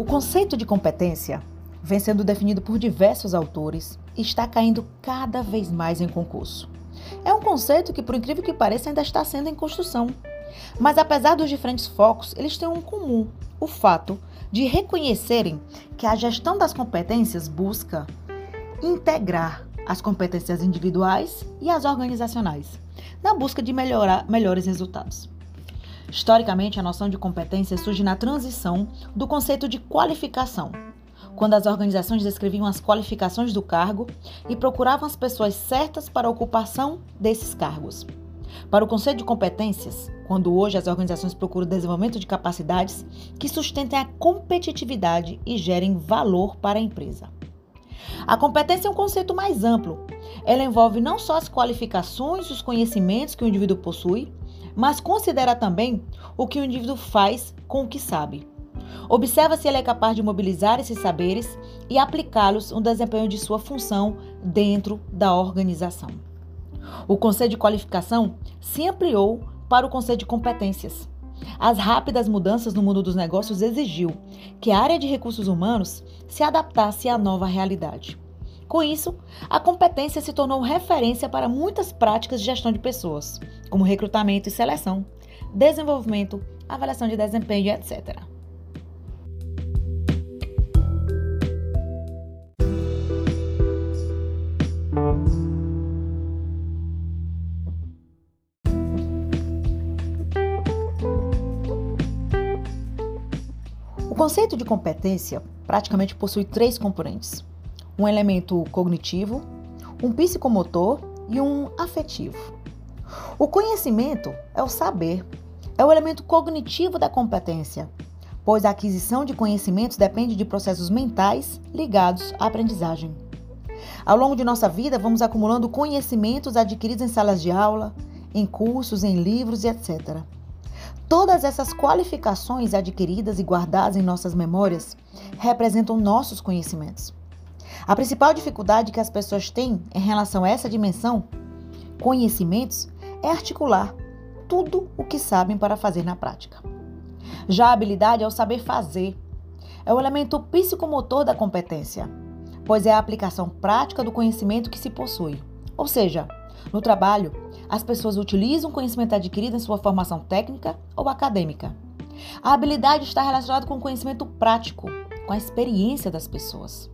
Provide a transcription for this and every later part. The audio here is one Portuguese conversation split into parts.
O conceito de competência vem sendo definido por diversos autores e está caindo cada vez mais em concurso. É um conceito que, por incrível que pareça, ainda está sendo em construção. Mas apesar dos diferentes focos, eles têm um comum: o fato de reconhecerem que a gestão das competências busca integrar as competências individuais e as organizacionais, na busca de melhorar melhores resultados. Historicamente, a noção de competência surge na transição do conceito de qualificação, quando as organizações descreviam as qualificações do cargo e procuravam as pessoas certas para a ocupação desses cargos. Para o conceito de competências, quando hoje as organizações procuram desenvolvimento de capacidades que sustentem a competitividade e gerem valor para a empresa. A competência é um conceito mais amplo. Ela envolve não só as qualificações e os conhecimentos que o indivíduo possui, mas considera também o que o indivíduo faz com o que sabe. Observa se ele é capaz de mobilizar esses saberes e aplicá-los no desempenho de sua função dentro da organização. O conceito de qualificação se ampliou para o conceito de competências. As rápidas mudanças no mundo dos negócios exigiu que a área de recursos humanos se adaptasse à nova realidade. Com isso, a competência se tornou referência para muitas práticas de gestão de pessoas, como recrutamento e seleção, desenvolvimento, avaliação de desempenho, etc. O conceito de competência praticamente possui três componentes: um elemento cognitivo, um psicomotor e um afetivo. O conhecimento é o saber, é o elemento cognitivo da competência, pois a aquisição de conhecimentos depende de processos mentais ligados à aprendizagem. Ao longo de nossa vida, vamos acumulando conhecimentos adquiridos em salas de aula, em cursos, em livros e etc. Todas essas qualificações adquiridas e guardadas em nossas memórias representam nossos conhecimentos. A principal dificuldade que as pessoas têm em relação a essa dimensão, conhecimentos, é articular tudo o que sabem para fazer na prática. Já a habilidade é o saber fazer, é o elemento psicomotor da competência, pois é a aplicação prática do conhecimento que se possui. Ou seja, no trabalho, as pessoas utilizam o conhecimento adquirido em sua formação técnica ou acadêmica. A habilidade está relacionada com o conhecimento prático, com a experiência das pessoas.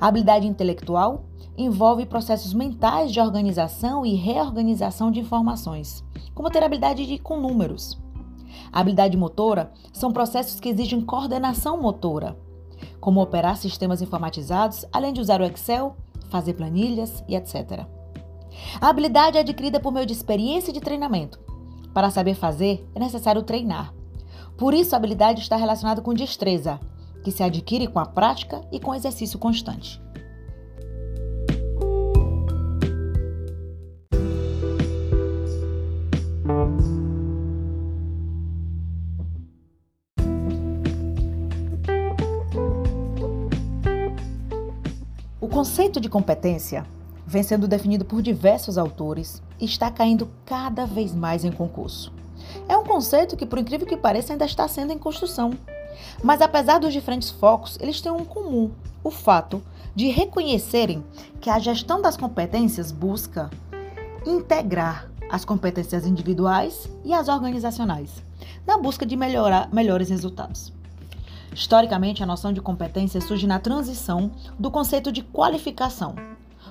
A habilidade intelectual envolve processos mentais de organização e reorganização de informações, como ter habilidade de, com números. A habilidade motora são processos que exigem coordenação motora, como operar sistemas informatizados, além de usar o Excel, fazer planilhas e etc. A habilidade é adquirida por meio de experiência e de treinamento. Para saber fazer, é necessário treinar. Por isso, a habilidade está relacionada com destreza, que se adquire com a prática e com exercício constante. O conceito de competência vem sendo definido por diversos autores e está caindo cada vez mais em concurso. É um conceito que, por incrível que pareça, ainda está sendo em construção. Mas apesar dos diferentes focos, eles têm um comum: o fato de reconhecerem que a gestão das competências busca integrar as competências individuais e as organizacionais, na busca de melhorar melhores resultados. Historicamente, a noção de competência surge na transição do conceito de qualificação,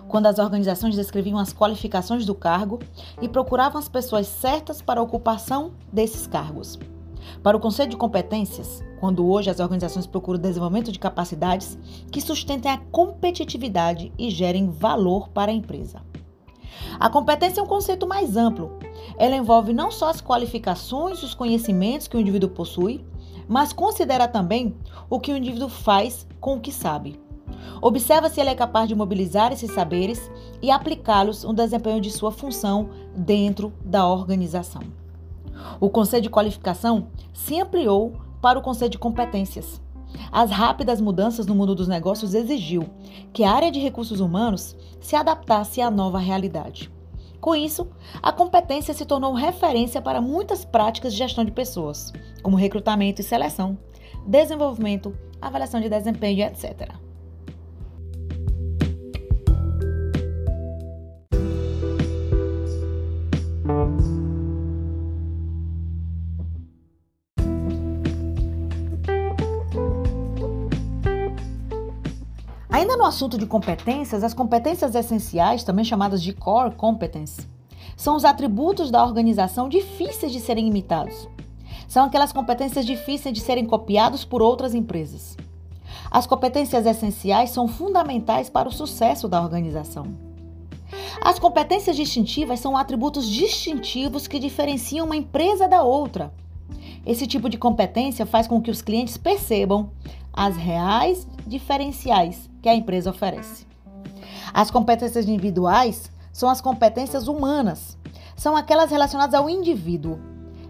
quando as organizações descreviam as qualificações do cargo e procuravam as pessoas certas para a ocupação desses cargos. Para o conceito de competências, quando hoje as organizações procuram desenvolvimento de capacidades que sustentem a competitividade e gerem valor para a empresa. A competência é um conceito mais amplo. Ela envolve não só as qualificações e os conhecimentos que o indivíduo possui, mas considera também o que o indivíduo faz com o que sabe. Observa se ele é capaz de mobilizar esses saberes e aplicá-los no desempenho de sua função dentro da organização. O conceito de qualificação se ampliou para o conceito de competências. As rápidas mudanças no mundo dos negócios exigiu que a área de recursos humanos se adaptasse à nova realidade. Com isso, a competência se tornou referência para muitas práticas de gestão de pessoas, como recrutamento e seleção, desenvolvimento, avaliação de desempenho, etc. Ainda no assunto de competências, as competências essenciais, também chamadas de core competence, são os atributos da organização difíceis de serem imitados. São aquelas competências difíceis de serem copiados por outras empresas. As competências essenciais são fundamentais para o sucesso da organização. As competências distintivas são atributos distintivos que diferenciam uma empresa da outra. Esse tipo de competência faz com que os clientes percebam as reais diferenciais que a empresa oferece. As competências individuais são as competências humanas, são aquelas relacionadas ao indivíduo.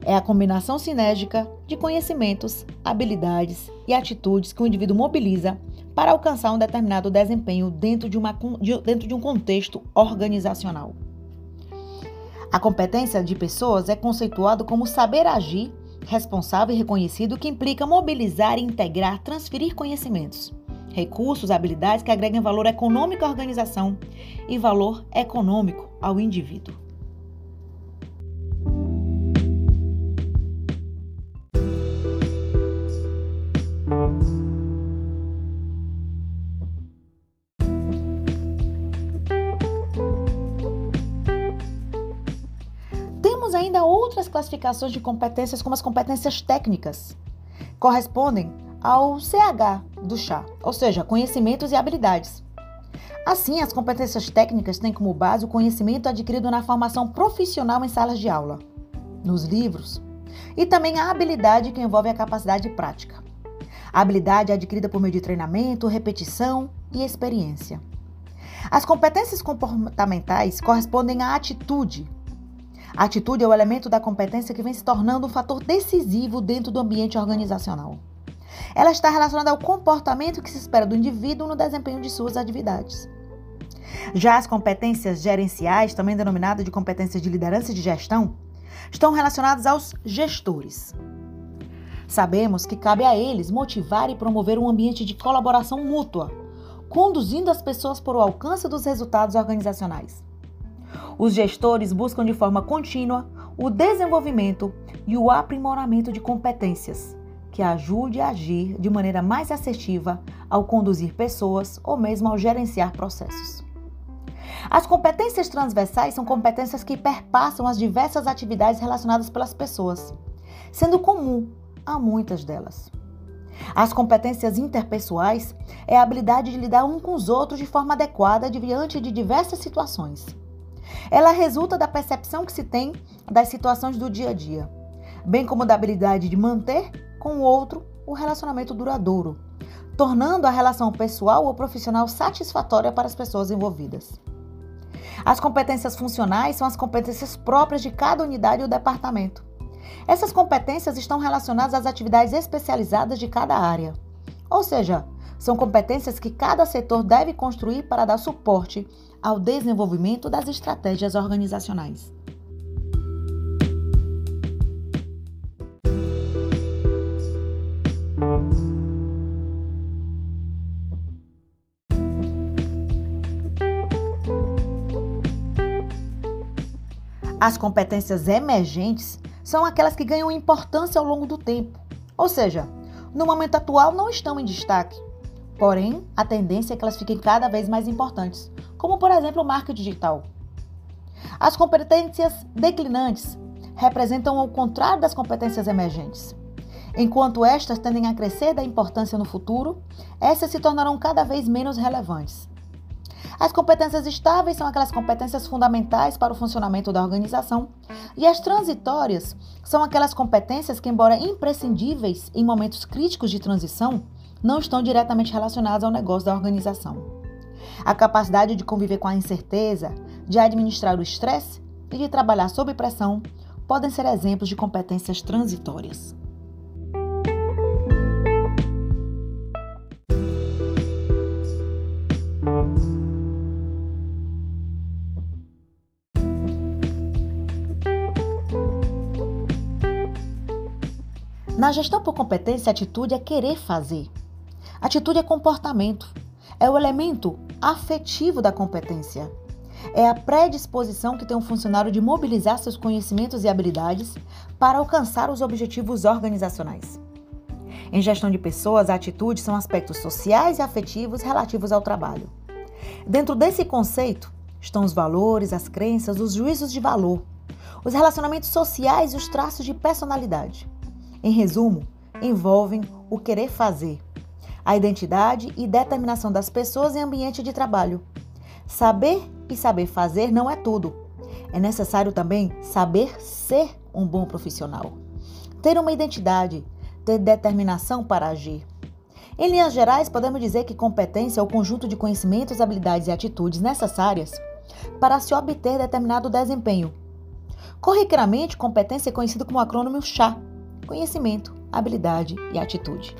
É a combinação sinérgica de conhecimentos, habilidades e atitudes que o indivíduo mobiliza para alcançar um determinado desempenho dentro de, uma, dentro de um contexto organizacional. A competência de pessoas é conceituado como saber agir responsável e reconhecido que implica mobilizar, integrar, transferir conhecimentos, recursos, habilidades que agreguem valor econômico à organização e valor econômico ao indivíduo. ainda outras classificações de competências, como as competências técnicas. Correspondem ao CH do chá, ou seja, conhecimentos e habilidades. Assim, as competências técnicas têm como base o conhecimento adquirido na formação profissional em salas de aula, nos livros, e também a habilidade que envolve a capacidade prática. A habilidade é adquirida por meio de treinamento, repetição e experiência. As competências comportamentais correspondem à atitude, a atitude é o elemento da competência que vem se tornando um fator decisivo dentro do ambiente organizacional. Ela está relacionada ao comportamento que se espera do indivíduo no desempenho de suas atividades. Já as competências gerenciais, também denominadas de competências de liderança e de gestão, estão relacionadas aos gestores. Sabemos que cabe a eles motivar e promover um ambiente de colaboração mútua, conduzindo as pessoas para o alcance dos resultados organizacionais. Os gestores buscam de forma contínua o desenvolvimento e o aprimoramento de competências que ajude a agir de maneira mais assertiva ao conduzir pessoas ou mesmo ao gerenciar processos. As competências transversais são competências que perpassam as diversas atividades relacionadas pelas pessoas, sendo comum a muitas delas. As competências interpessoais é a habilidade de lidar um com os outros de forma adequada diante de diversas situações. Ela resulta da percepção que se tem das situações do dia a dia, bem como da habilidade de manter com o outro o relacionamento duradouro, tornando a relação pessoal ou profissional satisfatória para as pessoas envolvidas. As competências funcionais são as competências próprias de cada unidade ou departamento. Essas competências estão relacionadas às atividades especializadas de cada área. Ou seja, são competências que cada setor deve construir para dar suporte ao desenvolvimento das estratégias organizacionais. As competências emergentes são aquelas que ganham importância ao longo do tempo, ou seja, no momento atual não estão em destaque, porém a tendência é que elas fiquem cada vez mais importantes, como por exemplo o marketing digital. As competências declinantes representam o contrário das competências emergentes. Enquanto estas tendem a crescer da importância no futuro, essas se tornarão cada vez menos relevantes. As competências estáveis são aquelas competências fundamentais para o funcionamento da organização, e as transitórias são aquelas competências que, embora imprescindíveis em momentos críticos de transição, não estão diretamente relacionadas ao negócio da organização. A capacidade de conviver com a incerteza, de administrar o estresse e de trabalhar sob pressão podem ser exemplos de competências transitórias. Na gestão por competência, atitude é querer fazer. Atitude é comportamento, é o elemento afetivo da competência. É a predisposição que tem um funcionário de mobilizar seus conhecimentos e habilidades para alcançar os objetivos organizacionais. Em gestão de pessoas, a atitude são aspectos sociais e afetivos relativos ao trabalho. Dentro desse conceito estão os valores, as crenças, os juízos de valor, os relacionamentos sociais e os traços de personalidade. Em resumo, envolvem o querer fazer, a identidade e determinação das pessoas em ambiente de trabalho. Saber e saber fazer não é tudo. É necessário também saber ser um bom profissional. Ter uma identidade, ter determinação para agir. Em linhas gerais, podemos dizer que competência é o conjunto de conhecimentos, habilidades e atitudes necessárias para se obter determinado desempenho. Corriqueiramente, competência é conhecido como acrônimo CHA: conhecimento, habilidade e atitude.